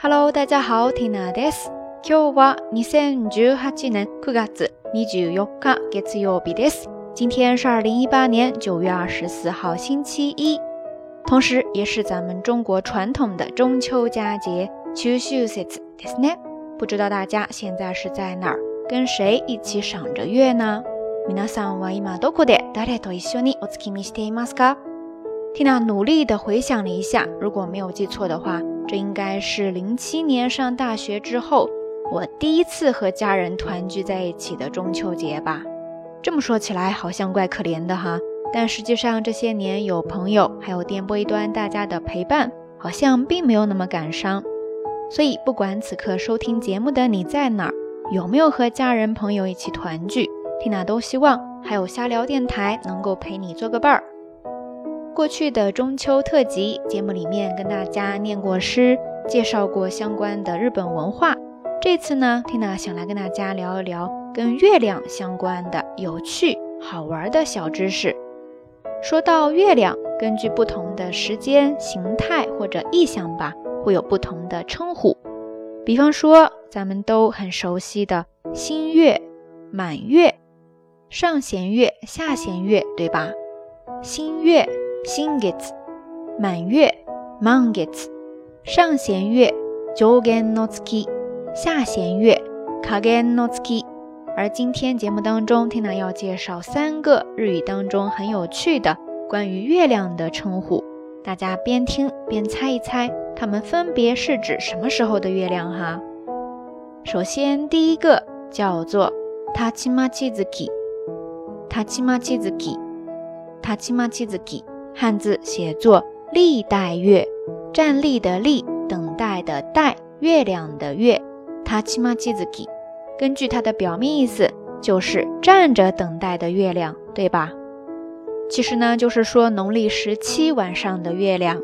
Hello，大家好，Tina です。今日は二千十八年九月二十四日月曜日です。今天是二零一八年九月二十四号星期一，同时也是咱们中国传统的中秋佳节。中秋節ですね。不知道大家现在是在哪儿，跟谁一起赏着月呢？皆さんは今どこで誰と一緒にお月見していますか？Tina 努力的回想了一下，如果没有记错的话。 这应该是零七年上大学之后，我第一次和家人团聚在一起的中秋节吧。这么说起来，好像怪可怜的哈。但实际上这些年有朋友，还有电波一端大家的陪伴，好像并没有那么感伤。所以，不管此刻收听节目的你在哪儿，有没有和家人朋友一起团聚，缇娜都希望还有瞎聊电台能够陪你做个伴儿。过去的中秋特辑节目里面跟大家念过诗，介绍过相关的日本文化。这次呢，Tina 想来跟大家聊一聊跟月亮相关的有趣好玩的小知识。说到月亮，根据不同的时间、形态或者意象吧，会有不同的称呼。比方说，咱们都很熟悉的新月、满月、上弦月、下弦月，对吧？新月。新月、满月、満月、上弦月、上弦の月、下弦月、下弦の月。而今天节目当中，Tina 要介绍三个日语当中很有趣的关于月亮的称呼，大家边听边猜一猜，它们分别是指什么时候的月亮哈？首先，第一个叫做たちまち月、たちまち月、たちまち月。 汉字写作立待月，站立的立，等待的待，月亮的月。タチマチズキ，根据它的表面意思，就是站着等待的月亮，对吧？其实呢，就是说农历十七晚上的月亮。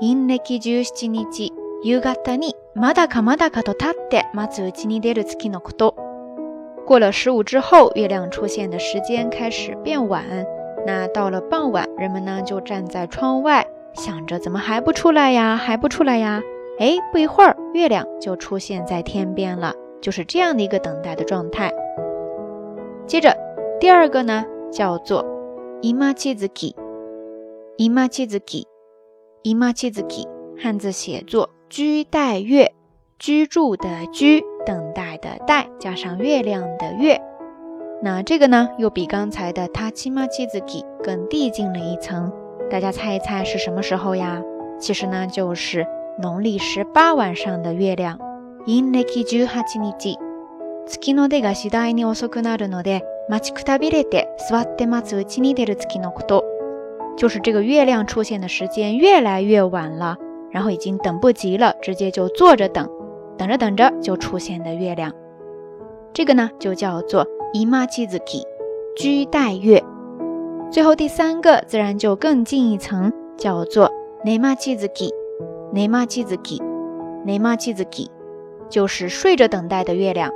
インネキジュシニチ夕方にまだかまだかと立って待つうちに出る月のこと。过了十五之后，月亮出现的时间开始变晚。 那到了傍晚，人们呢就站在窗外，想着怎么还不出来呀，还不出来呀？哎，不一会儿，月亮就出现在天边了，就是这样的一个等待的状态。接着，第二个呢叫做伊玛七子基，伊玛七子基，伊玛七子基，汉字写作居待月，居住的居，等待的待，加上月亮的月。那这个呢，又比刚才的他七妈七子给更递进了一层。大家猜一猜是什么时候呀？其实呢，就是农历十八晚上的月亮。阴历十八日、月の出が次第に遅くなるので、待ちくたびれて座って待つうちに出る月のこと。就是这个月亮出现的时间越来越晚了，然后已经等不及了，直接就坐着等，等着等着就出现的月亮。这个呢，就叫做。 姨妈妻子给居待月，最后第三个自然就更进一层，叫做内妈妻子给内妈妻子给内妈妻子给，就是睡着等待的月亮。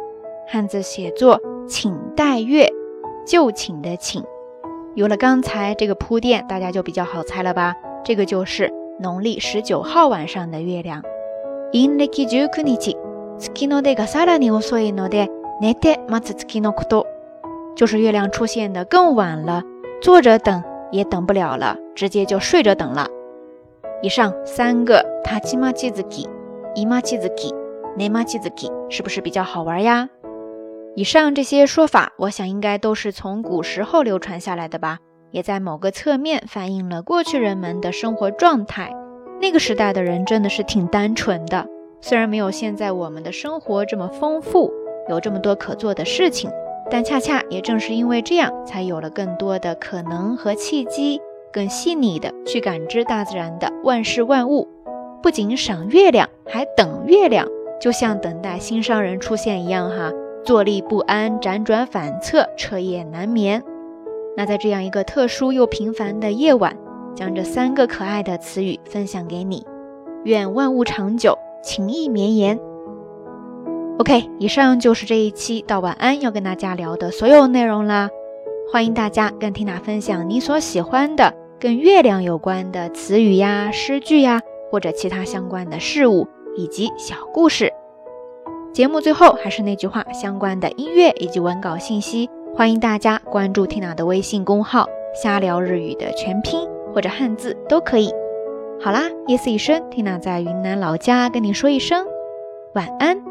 汉字写作请待月，就寝的寝。有了刚才这个铺垫，大家就比较好猜了吧？这个就是农历十九号晚上的月亮。阴历十九日、月の出がさらに遅いので。 那天马子斯基诺库多，就是月亮出现的更晚了，坐着等也等不了了，直接就睡着等了。以上三个塔奇马基子基、伊马基子基、内马基子基，是不是比较好玩呀？以上这些说法，我想应该都是从古时候流传下来的吧，也在某个侧面反映了过去人们的生活状态。那个时代的人真的是挺单纯的，虽然没有现在我们的生活这么丰富。有这么多可做的事情，但恰恰也正是因为这样，才有了更多的可能和契机，更细腻的去感知大自然的万事万物。不仅赏月亮，还等月亮，就像等待心上人出现一样，哈，坐立不安，辗转反侧，彻夜难眠。那在这样一个特殊又平凡的夜晚，将这三个可爱的词语分享给你，愿万物长久，情意绵延。OK，以上就是这一期到晚安要跟大家聊的所有内容啦。欢迎大家跟缇娜分享你所喜欢的跟月亮有关的词语呀、诗句呀，或者其他相关的事物，以及小故事。节目最后还是那句话，相关的音乐以及文稿信息，欢迎大家关注 Tina 的微信公号“瞎聊日语”的全拼或者汉字都可以。好啦，夜色已深，Tina 在云南老家跟你说一声晚安。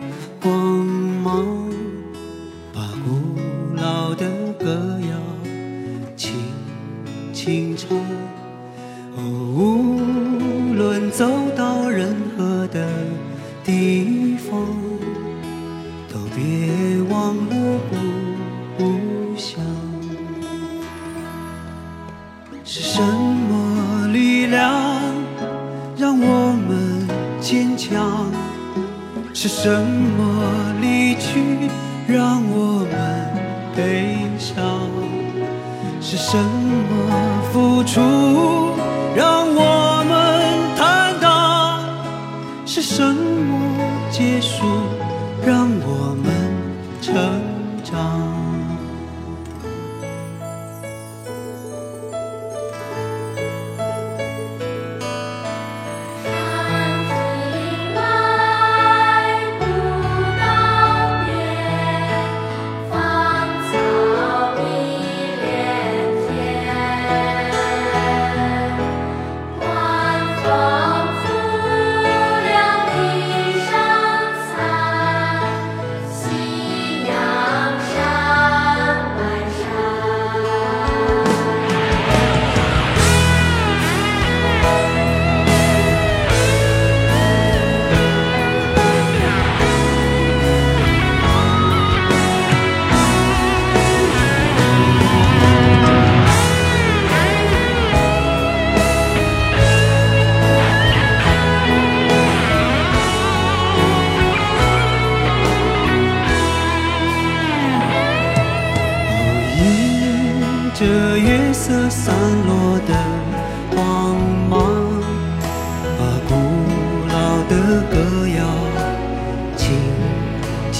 光芒，把古老的歌谣轻轻唱。哦，无论走到任何的地方，都别忘了故乡。是什么力量让我们坚强？是什么付出让我们坦荡？是什么结束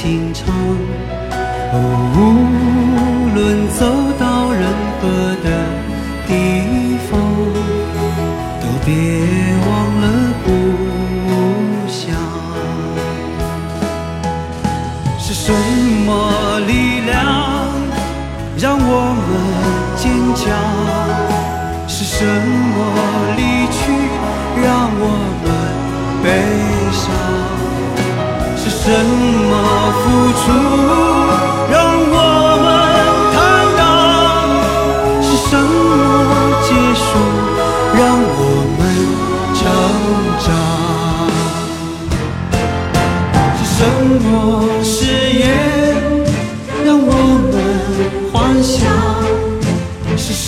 轻唱。哦，无论走到任何的地方，都别忘了故乡。是什么力量让我们坚强？是什么离去让我什么付出让我们坦荡？是什么结束让我们成长？是什么誓言让我们幻想？是什